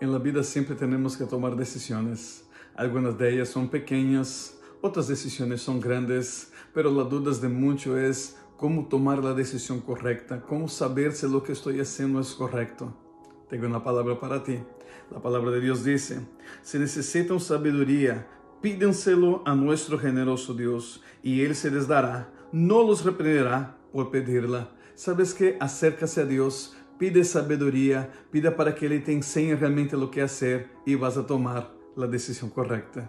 En la vida siempre tenemos que tomar decisiones. Algunas de ellas son pequeñas, otras decisiones son grandes, pero la duda de mucho es cómo tomar la decisión correcta, cómo saber si lo que estoy haciendo es correcto. Tengo una palabra para ti. La palabra de Dios dice, si necesitan sabiduría, pídenselo a nuestro generoso Dios y Él se les dará, no los reprenderá por pedirla. ¿Sabes que Acércase a Dios, pide sabedoria, pida para que Ele te enseñe realmente lo que hacer e vas a tomar a decisão correta.